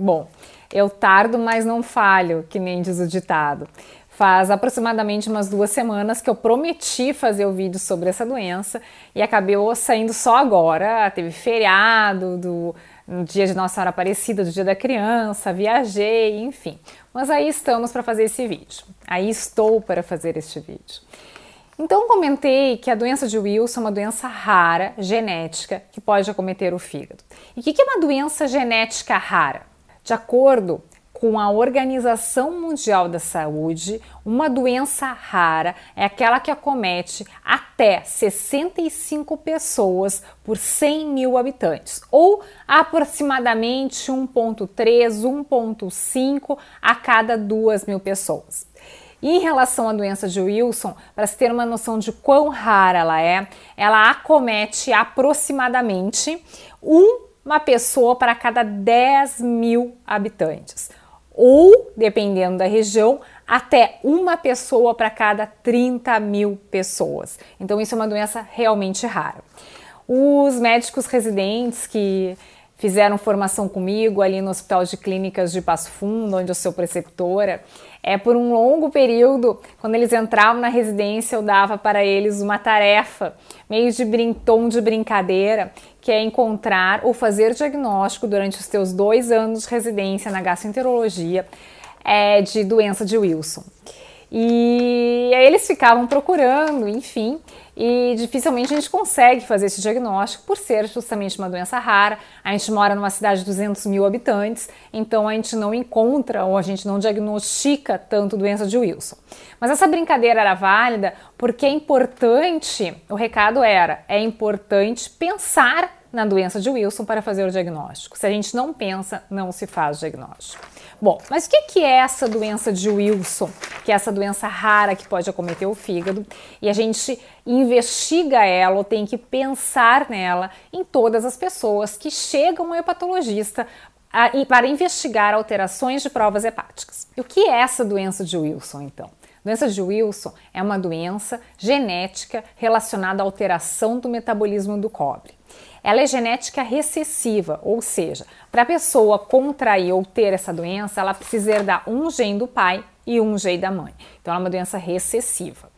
Bom, eu tardo, mas não falho, que nem diz o ditado. Faz aproximadamente umas duas semanas que eu prometi fazer o vídeo sobre essa doença e acabou saindo só agora. Teve feriado do no dia de Nossa Senhora Aparecida, do dia da criança, viajei, enfim. Mas aí estamos para fazer esse vídeo. Aí estou para fazer este vídeo. Então comentei que a doença de Wilson é uma doença rara, genética, que pode acometer o fígado. E o que é uma doença genética rara? De acordo com a Organização Mundial da Saúde, uma doença rara é aquela que acomete até 65 pessoas por 100 mil habitantes, ou aproximadamente 1,3, 1,5 a cada 2 mil pessoas. Em relação à doença de Wilson, para se ter uma noção de quão rara ela é, ela acomete aproximadamente uma pessoa para cada 10 mil habitantes ou, dependendo da região, até uma pessoa para cada 30 mil pessoas. Então, isso é uma doença realmente rara. Os médicos residentes que fizeram formação comigo ali no Hospital de Clínicas de Passo Fundo, onde eu sou preceptora, é por um longo período, quando eles entravam na residência, eu dava para eles uma tarefa, meio de brin tom de brincadeira, que é encontrar ou fazer diagnóstico durante os teus dois anos de residência na gastroenterologia é, de doença de Wilson. E aí eles ficavam procurando, enfim, e dificilmente a gente consegue fazer esse diagnóstico por ser justamente uma doença rara. A gente mora numa cidade de 200 mil habitantes, então a gente não encontra ou a gente não diagnostica tanto doença de Wilson. Mas essa brincadeira era válida porque é importante, o recado era, é importante pensar na doença de Wilson para fazer o diagnóstico. Se a gente não pensa, não se faz o diagnóstico. Bom, mas o que é essa doença de Wilson? Que é essa doença rara que pode acometer o fígado e a gente investiga ela ou tem que pensar nela em todas as pessoas que chegam ao hepatologista para investigar alterações de provas hepáticas. E o que é essa doença de Wilson, então? Doença de Wilson é uma doença genética relacionada à alteração do metabolismo do cobre. Ela é genética recessiva, ou seja, para a pessoa contrair ou ter essa doença, ela precisa herdar um gene do pai e um gene da mãe. Então, ela é uma doença recessiva.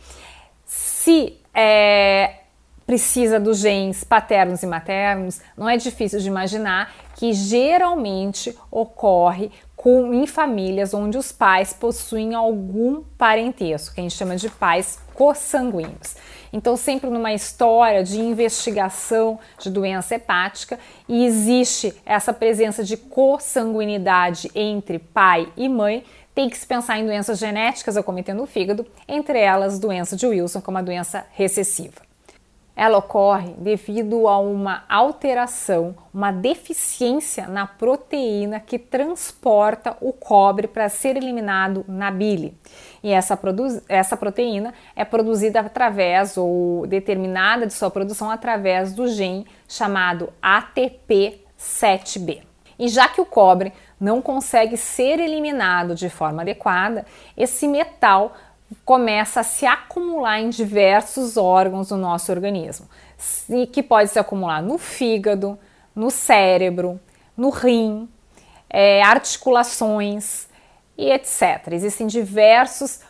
Se é, precisa dos genes paternos e maternos, não é difícil de imaginar que geralmente ocorre com, em famílias onde os pais possuem algum parentesco, que a gente chama de pais consanguíneos. Então, sempre numa história de investigação de doença hepática, e existe essa presença de consanguinidade entre pai e mãe, tem que se pensar em doenças genéticas acometendo o fígado, entre elas doença de Wilson, como a doença recessiva. Ela ocorre devido a uma alteração, uma deficiência na proteína que transporta o cobre para ser eliminado na bile. E essa, essa proteína é produzida através, ou determinada de sua produção através do gene chamado ATP7B. E já que o cobre não consegue ser eliminado de forma adequada, esse metal começa a se acumular em diversos órgãos do nosso organismo, e que pode se acumular no fígado, no cérebro, no rim, é, articulações e etc. Existem diversos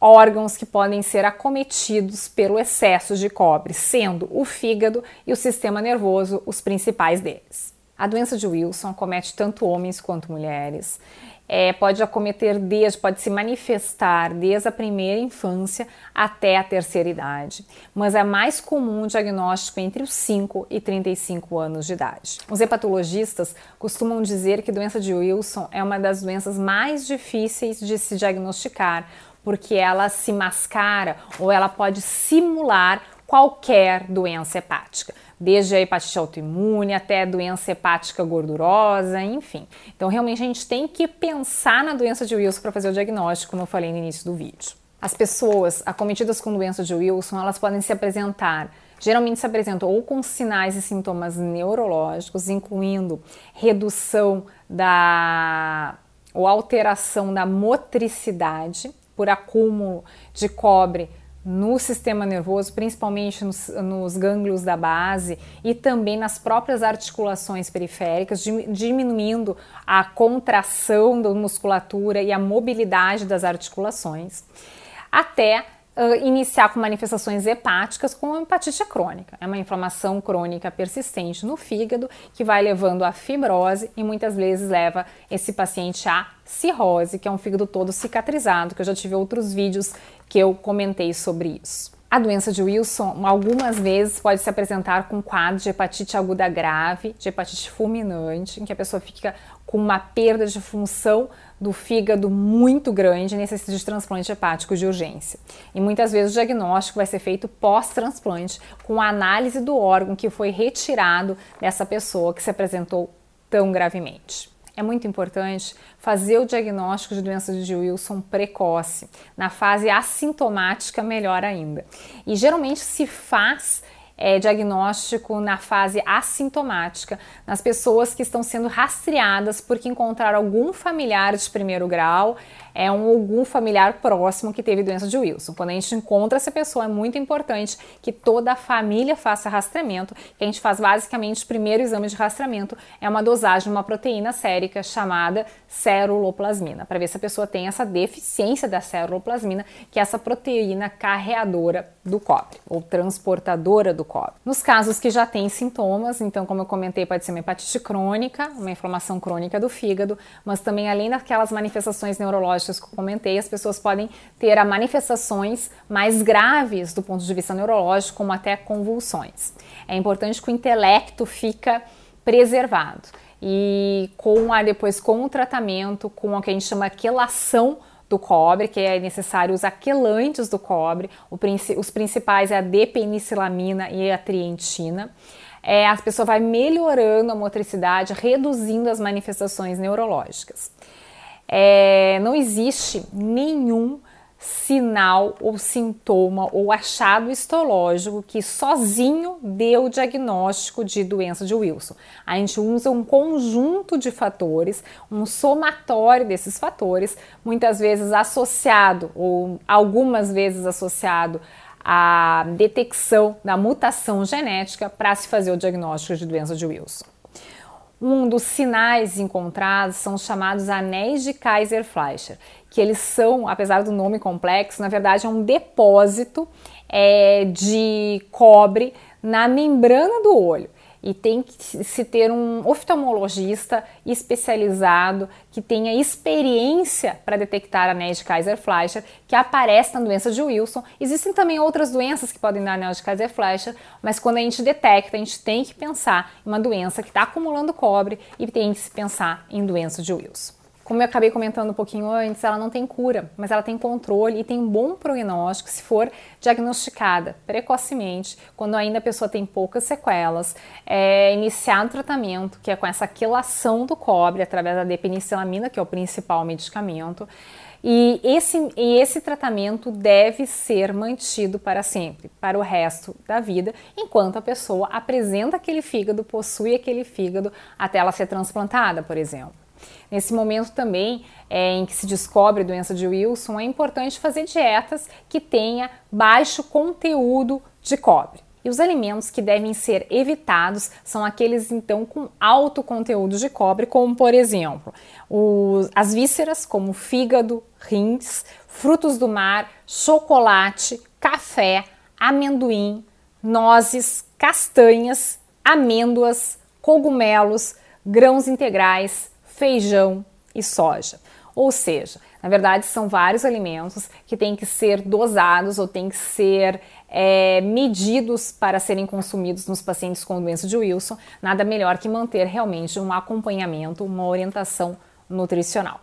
órgãos que podem ser acometidos pelo excesso de cobre, sendo o fígado e o sistema nervoso os principais deles. A doença de Wilson acomete tanto homens quanto mulheres é, pode acometer desde, pode se manifestar desde a primeira infância até a terceira idade, mas é mais comum o diagnóstico entre os 5 e 35 anos de idade. Os hepatologistas costumam dizer que doença de Wilson é uma das doenças mais difíceis de se diagnosticar, porque ela se mascara ou ela pode simular qualquer doença hepática desde a hepatite autoimune até a doença hepática gordurosa, enfim. Então, realmente, a gente tem que pensar na doença de Wilson para fazer o diagnóstico, como eu falei no início do vídeo. As pessoas acometidas com doença de Wilson, elas podem se apresentar geralmente se apresentam ou com sinais e sintomas neurológicos, incluindo redução da ou alteração da motricidade por acúmulo de cobre no sistema nervoso, principalmente nos, nos, gânglios da base e também nas próprias articulações periféricas, diminuindo a contração da musculatura e a mobilidade das articulações, até uh, iniciar com manifestações hepáticas com hepatite crônica. É uma inflamação crônica persistente no fígado que vai levando à fibrose e muitas vezes leva esse paciente à cirrose, que é um fígado todo cicatrizado, que eu já tive outros vídeos que eu comentei sobre isso. A doença de Wilson, algumas vezes, pode se apresentar com quadro de hepatite aguda grave, de hepatite fulminante, em que a pessoa fica com uma perda de função do fígado muito grande e necessita de transplante hepático de urgência. E muitas vezes o diagnóstico vai ser feito pós-transplante, com a análise do órgão que foi retirado dessa pessoa que se apresentou tão gravemente é muito importante fazer o diagnóstico de doença de Wilson precoce, na fase assintomática, melhor ainda. E geralmente se faz é, diagnóstico na fase assintomática, nas pessoas que estão sendo rastreadas porque encontraram algum familiar de primeiro grau, é um algum familiar próximo que teve doença de Wilson. Quando a gente encontra essa pessoa, é muito importante que toda a família faça rastreamento, que a gente faz basicamente o primeiro exame de rastreamento, é uma dosagem de uma proteína sérica chamada ceruloplasmina, para ver se a pessoa tem essa deficiência da ceruloplasmina, que é essa proteína carreadora do cobre, ou transportadora do cobre. Nos casos que já têm sintomas, então, como eu comentei, pode ser uma hepatite crônica, uma inflamação crônica do fígado, mas também além daquelas manifestações neurológicas que eu comentei, as pessoas podem ter manifestações mais graves do ponto de vista neurológico, como até convulsões. É importante que o intelecto fica preservado e com a depois com o tratamento, com o que a gente chama quelação do cobre, que é necessário os aquelantes do cobre, os principais é a depenicilamina e a trientina. É, a pessoa vai melhorando a motricidade, reduzindo as manifestações neurológicas. É, não existe nenhum sinal ou sintoma ou achado histológico que sozinho dê o diagnóstico de doença de Wilson. A gente usa um conjunto de fatores, um somatório desses fatores, muitas vezes associado ou algumas vezes associado à detecção da mutação genética para se fazer o diagnóstico de doença de Wilson. Um dos sinais encontrados são os chamados anéis de Kaiser-Fleischer, que eles são, apesar do nome complexo, na verdade é um depósito é, de cobre na membrana do olho e tem que se ter um oftalmologista especializado que tenha experiência para detectar anéis de Kaiser-Fleischer, que aparece na doença de Wilson. Existem também outras doenças que podem dar anel de Kaiser-Fleischer, mas quando a gente detecta, a gente tem que pensar em uma doença que está acumulando cobre e tem que se pensar em doença de Wilson. Como eu acabei comentando um pouquinho antes, ela não tem cura, mas ela tem controle e tem um bom prognóstico se for diagnosticada precocemente, quando ainda a pessoa tem poucas sequelas, é o tratamento, que é com essa quelação do cobre através da depenicilamina, que é o principal medicamento. E esse, e esse tratamento deve ser mantido para sempre, para o resto da vida, enquanto a pessoa apresenta aquele fígado, possui aquele fígado até ela ser transplantada, por exemplo. Nesse momento também é, em que se descobre a doença de Wilson, é importante fazer dietas que tenha baixo conteúdo de cobre. E os alimentos que devem ser evitados são aqueles então com alto conteúdo de cobre, como por exemplo os, as vísceras, como fígado, rins, frutos do mar, chocolate, café, amendoim, nozes, castanhas, amêndoas, cogumelos, grãos integrais, feijão e soja. Ou seja, na verdade, são vários alimentos que têm que ser dosados ou têm que ser é, medidos para serem consumidos nos pacientes com doença de Wilson. Nada melhor que manter realmente um acompanhamento, uma orientação nutricional.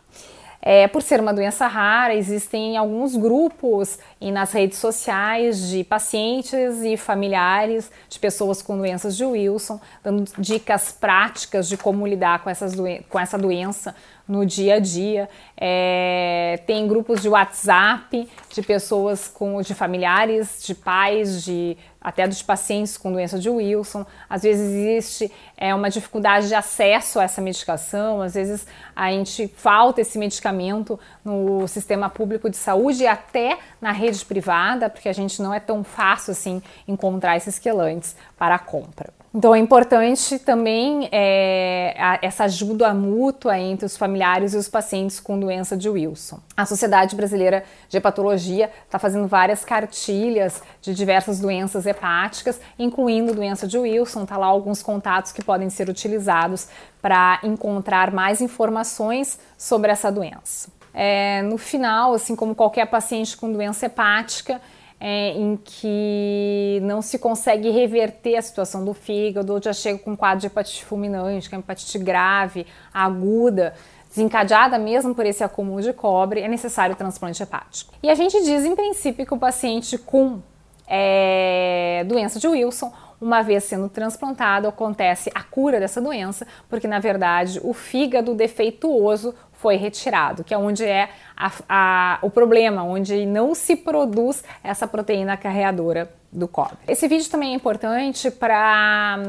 É, por ser uma doença rara, existem alguns grupos e nas redes sociais de pacientes e familiares de pessoas com doenças de Wilson, dando dicas práticas de como lidar com, essas com essa doença no dia a dia. É, tem grupos de WhatsApp de pessoas com de familiares, de pais, de até dos pacientes com doença de Wilson. Às vezes existe é, uma dificuldade de acesso a essa medicação, às vezes a gente falta esse medicamento no sistema público de saúde e até na rede privada, porque a gente não é tão fácil assim encontrar esses quelantes para a compra. Então é importante também é, a, essa ajuda mútua entre os familiares e os pacientes com doença de Wilson. A Sociedade Brasileira de Hepatologia está fazendo várias cartilhas de diversas doenças hepáticas, incluindo doença de Wilson. Está lá alguns contatos que podem ser utilizados para encontrar mais informações sobre essa doença. É, no final, assim como qualquer paciente com doença hepática, é, em que não se consegue reverter a situação do fígado, ou já chega com quadro de hepatite fulminante, que é uma hepatite grave, aguda, desencadeada mesmo por esse acúmulo de cobre, é necessário transplante hepático. E a gente diz, em princípio, que o paciente com é, doença de Wilson, uma vez sendo transplantado, acontece a cura dessa doença, porque na verdade o fígado defeituoso foi retirado, que é onde é a, a, o problema, onde não se produz essa proteína carreadora do cobre. Esse vídeo também é importante para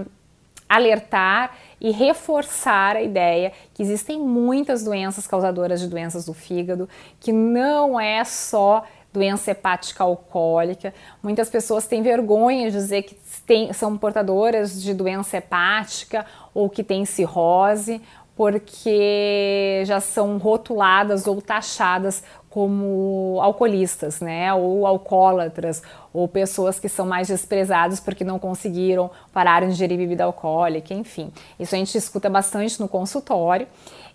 alertar e reforçar a ideia que existem muitas doenças causadoras de doenças do fígado, que não é só doença hepática alcoólica. Muitas pessoas têm vergonha de dizer que tem, são portadoras de doença hepática ou que têm cirrose porque já são rotuladas ou taxadas como alcoolistas, né, ou alcoólatras, ou pessoas que são mais desprezadas porque não conseguiram parar de ingerir bebida alcoólica, enfim. Isso a gente escuta bastante no consultório.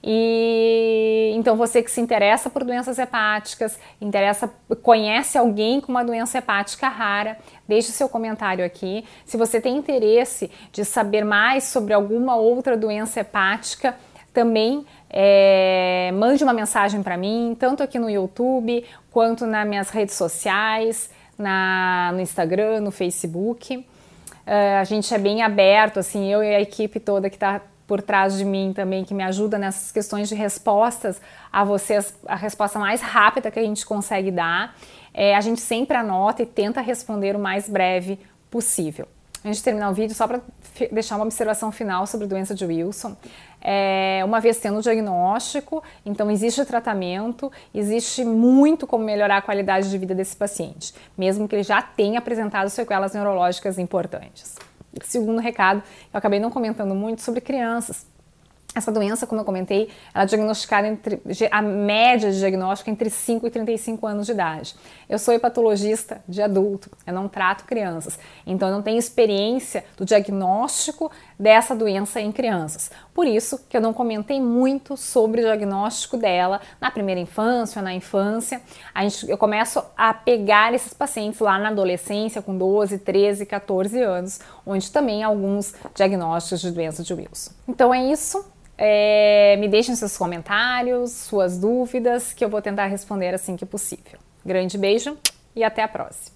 E então você que se interessa por doenças hepáticas, interessa, conhece alguém com uma doença hepática rara, deixe seu comentário aqui. Se você tem interesse de saber mais sobre alguma outra doença hepática, também é, mande uma mensagem para mim, tanto aqui no YouTube quanto nas minhas redes sociais, na, no Instagram, no Facebook. Uh, a gente é bem aberto, assim, eu e a equipe toda que está por trás de mim também, que me ajuda nessas questões de respostas a vocês, a resposta mais rápida que a gente consegue dar. É, a gente sempre anota e tenta responder o mais breve possível. A gente terminar o vídeo só para deixar uma observação final sobre a doença de Wilson. É, uma vez tendo o diagnóstico, então existe tratamento, existe muito como melhorar a qualidade de vida desse paciente, mesmo que ele já tenha apresentado sequelas neurológicas importantes. Segundo recado, eu acabei não comentando muito sobre crianças. Essa doença, como eu comentei, ela é diagnosticada entre a média de diagnóstico é entre 5 e 35 anos de idade. Eu sou hepatologista de adulto, eu não trato crianças, então eu não tenho experiência do diagnóstico dessa doença em crianças. Por isso que eu não comentei muito sobre o diagnóstico dela na primeira infância, na infância. A gente, eu começo a pegar esses pacientes lá na adolescência, com 12, 13, 14 anos, onde também há alguns diagnósticos de doença de Wilson. Então é isso. É, me deixem seus comentários, suas dúvidas, que eu vou tentar responder assim que possível. Grande beijo e até a próxima!